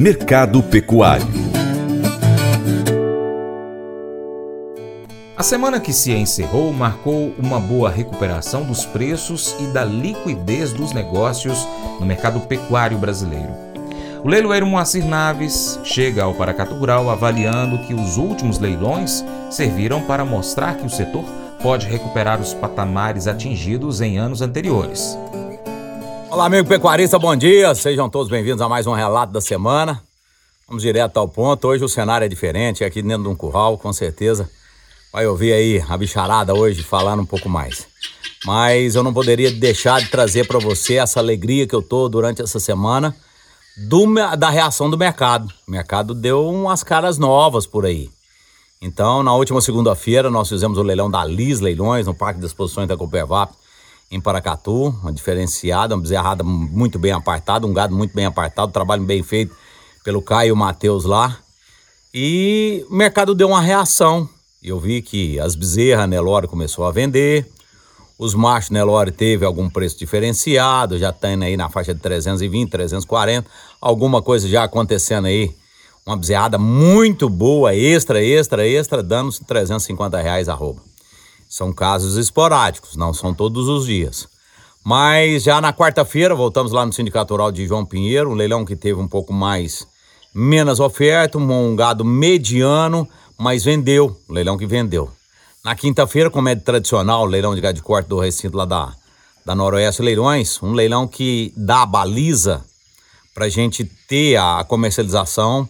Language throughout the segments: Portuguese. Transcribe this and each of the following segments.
Mercado Pecuário A semana que se encerrou marcou uma boa recuperação dos preços e da liquidez dos negócios no mercado pecuário brasileiro. O leiloeiro Moacir Naves chega ao Paracatu Rural avaliando que os últimos leilões serviram para mostrar que o setor pode recuperar os patamares atingidos em anos anteriores. Olá, amigo pecuarista, bom dia. Sejam todos bem-vindos a mais um relato da semana. Vamos direto ao ponto. Hoje o cenário é diferente, aqui dentro de um curral, com certeza. Vai ouvir aí a bicharada hoje falando um pouco mais. Mas eu não poderia deixar de trazer para você essa alegria que eu tô durante essa semana do, da reação do mercado. O mercado deu umas caras novas por aí. Então, na última segunda-feira, nós fizemos o leilão da Lis Leilões, no Parque de Exposições da Coopervap, em Paracatu, uma diferenciada, uma bezerrada muito bem apartada, um gado muito bem apartado, trabalho bem feito pelo Caio Matheus lá. E o mercado deu uma reação. Eu vi que as bezerras Nelore começou a vender, os machos Nelore teve algum preço diferenciado, já tem aí na faixa de 320, 340, alguma coisa já acontecendo aí, uma bezerrada muito boa, extra, extra, extra, dando 350 reais a roupa. São casos esporádicos, não são todos os dias. Mas já na quarta-feira, voltamos lá no Sindicato Rural de João Pinheiro, um leilão que teve um pouco mais, menos oferta, um gado mediano, mas vendeu, um leilão que vendeu. Na quinta-feira, como é tradicional, leilão de gado de corte do recinto lá da, da Noroeste Leilões, um leilão que dá a baliza para a gente ter a comercialização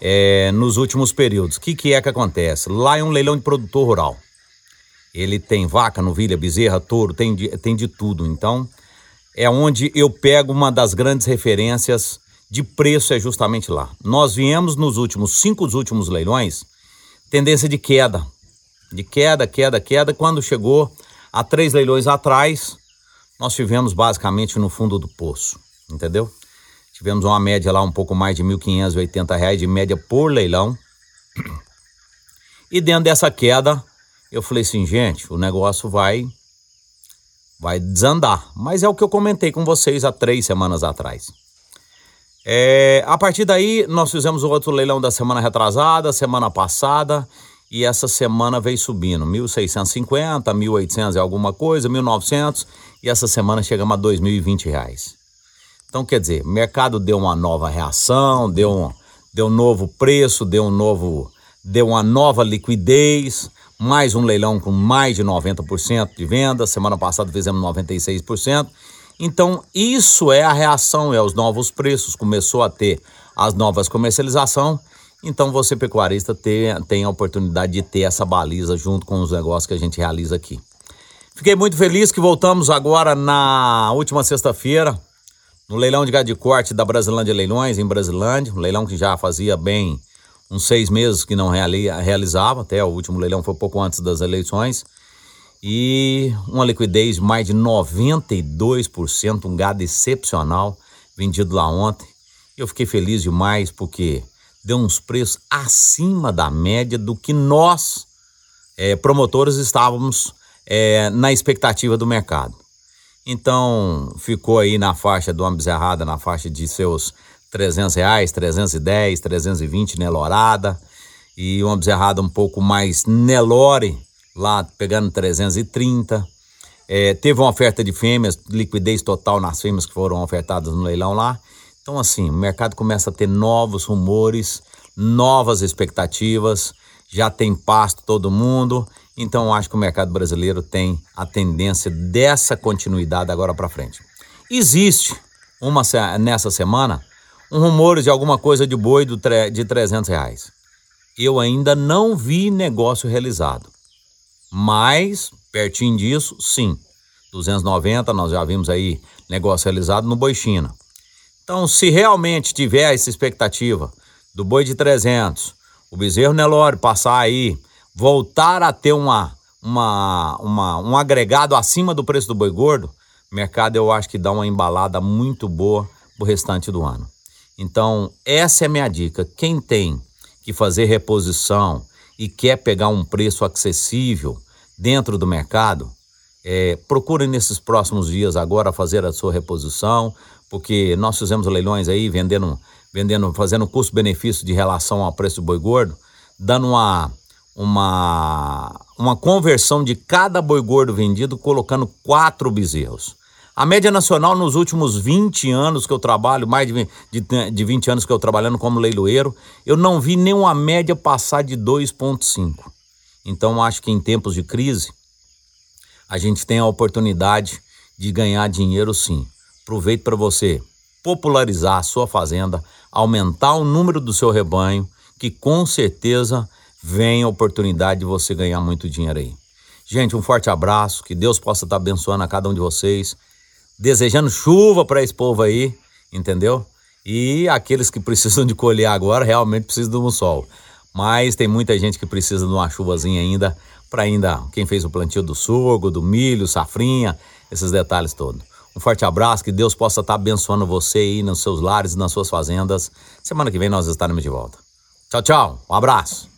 é, nos últimos períodos. O que, que é que acontece? Lá é um leilão de produtor rural. Ele tem vaca, novilha, bezerra, touro, tem de, tem de tudo. Então, é onde eu pego uma das grandes referências de preço, é justamente lá. Nós viemos nos últimos cinco últimos leilões, tendência de queda. De queda, queda, queda. Quando chegou a três leilões atrás, nós tivemos basicamente no fundo do poço, entendeu? Tivemos uma média lá um pouco mais de R$ 1.580 de média por leilão. E dentro dessa queda, eu falei assim, gente, o negócio vai vai desandar. Mas é o que eu comentei com vocês há três semanas atrás. É, a partir daí, nós fizemos o outro leilão da semana retrasada, semana passada, e essa semana veio subindo, 1.650, 1.800 e alguma coisa, 1.900, e essa semana chegamos a 2.020 reais. Então, quer dizer, mercado deu uma nova reação, deu um, deu um novo preço, deu um novo, deu uma nova liquidez, mais um leilão com mais de 90% de venda. Semana passada fizemos 96%. Então, isso é a reação, é os novos preços, começou a ter as novas comercialização. Então, você pecuarista tem, tem a oportunidade de ter essa baliza junto com os negócios que a gente realiza aqui. Fiquei muito feliz que voltamos agora na última sexta-feira, no leilão de gado de corte da Brasilândia Leilões, em Brasilândia, um leilão que já fazia bem uns seis meses que não realizava, até o último leilão foi pouco antes das eleições, e uma liquidez de mais de 92%, um gado excepcional, vendido lá ontem. Eu fiquei feliz demais porque deu uns preços acima da média do que nós, é, promotores, estávamos é, na expectativa do mercado. Então, ficou aí na faixa do uma bezerrada, na faixa de seus 300 reais, 310, 320 Nelorada e uma bezerrada um pouco mais Nelore, lá pegando 330. É, teve uma oferta de fêmeas, liquidez total nas fêmeas que foram ofertadas no leilão lá. Então, assim, o mercado começa a ter novos rumores, novas expectativas, já tem pasto todo mundo. Então, acho que o mercado brasileiro tem a tendência dessa continuidade agora para frente. Existe uma nessa semana um rumor de alguma coisa de boi do de 300 reais. Eu ainda não vi negócio realizado. Mas, pertinho disso, sim. 290, nós já vimos aí negócio realizado no Boi China. Então, se realmente tiver essa expectativa do boi de 300, o bezerro Nelore passar aí, voltar a ter uma, uma, uma, um agregado acima do preço do boi gordo, mercado eu acho que dá uma embalada muito boa pro restante do ano. Então, essa é a minha dica. Quem tem que fazer reposição e quer pegar um preço acessível dentro do mercado, é, procure nesses próximos dias agora fazer a sua reposição, porque nós fizemos leilões aí vendendo vendendo, fazendo custo-benefício de relação ao preço do boi gordo, dando uma, uma, uma conversão de cada boi gordo vendido, colocando quatro bezerros. A média nacional nos últimos 20 anos que eu trabalho, mais de, de, de 20 anos que eu trabalhando como leiloeiro, eu não vi nenhuma média passar de 2,5. Então acho que em tempos de crise, a gente tem a oportunidade de ganhar dinheiro sim. Aproveito para você popularizar a sua fazenda, aumentar o número do seu rebanho, que com certeza vem a oportunidade de você ganhar muito dinheiro aí. Gente, um forte abraço, que Deus possa estar abençoando a cada um de vocês, desejando chuva para esse povo aí, entendeu? E aqueles que precisam de colher agora realmente precisam de um sol. Mas tem muita gente que precisa de uma chuvazinha ainda para ainda quem fez o plantio do sorgo, do milho, safrinha, esses detalhes todos. Um forte abraço, que Deus possa estar abençoando você aí nos seus lares nas suas fazendas. Semana que vem nós estaremos de volta. Tchau, tchau. Um abraço.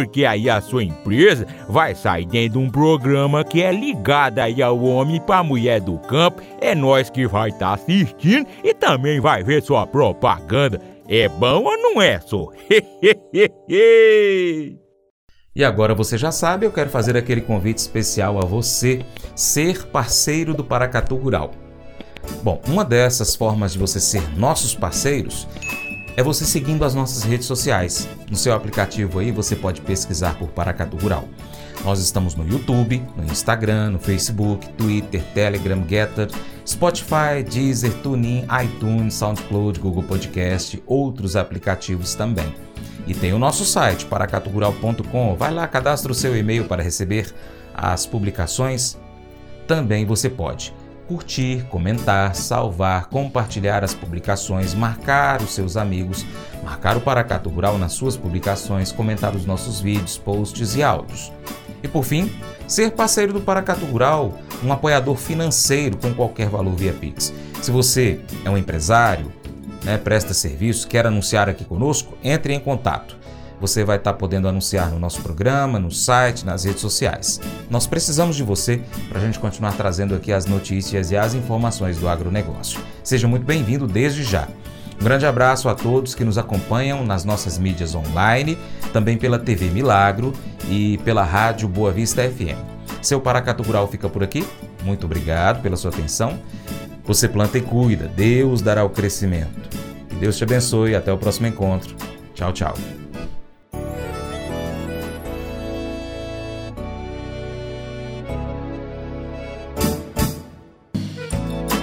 porque aí a sua empresa vai sair dentro de um programa que é ligado aí ao homem para mulher do campo. É nós que vai estar tá assistindo e também vai ver sua propaganda. É bom ou não é, só? E agora você já sabe, eu quero fazer aquele convite especial a você ser parceiro do Paracatu Rural. Bom, uma dessas formas de você ser nossos parceiros é você seguindo as nossas redes sociais. No seu aplicativo aí você pode pesquisar por Paracatu Rural. Nós estamos no YouTube, no Instagram, no Facebook, Twitter, Telegram, Getter, Spotify, Deezer, TuneIn, iTunes, SoundCloud, Google Podcast, outros aplicativos também. E tem o nosso site, paracaturural.com. Vai lá, cadastre o seu e-mail para receber as publicações. Também você pode curtir, comentar, salvar, compartilhar as publicações, marcar os seus amigos, marcar o Paracato Rural nas suas publicações, comentar os nossos vídeos, posts e áudios. E por fim, ser parceiro do Paracato Rural, um apoiador financeiro com qualquer valor via Pix. Se você é um empresário, né, presta serviço, quer anunciar aqui conosco, entre em contato. Você vai estar podendo anunciar no nosso programa, no site, nas redes sociais. Nós precisamos de você para a gente continuar trazendo aqui as notícias e as informações do agronegócio. Seja muito bem-vindo desde já. Um grande abraço a todos que nos acompanham nas nossas mídias online, também pela TV Milagro e pela Rádio Boa Vista FM. Seu Paracatu Rural fica por aqui. Muito obrigado pela sua atenção. Você planta e cuida, Deus dará o crescimento. Que Deus te abençoe até o próximo encontro. Tchau, tchau.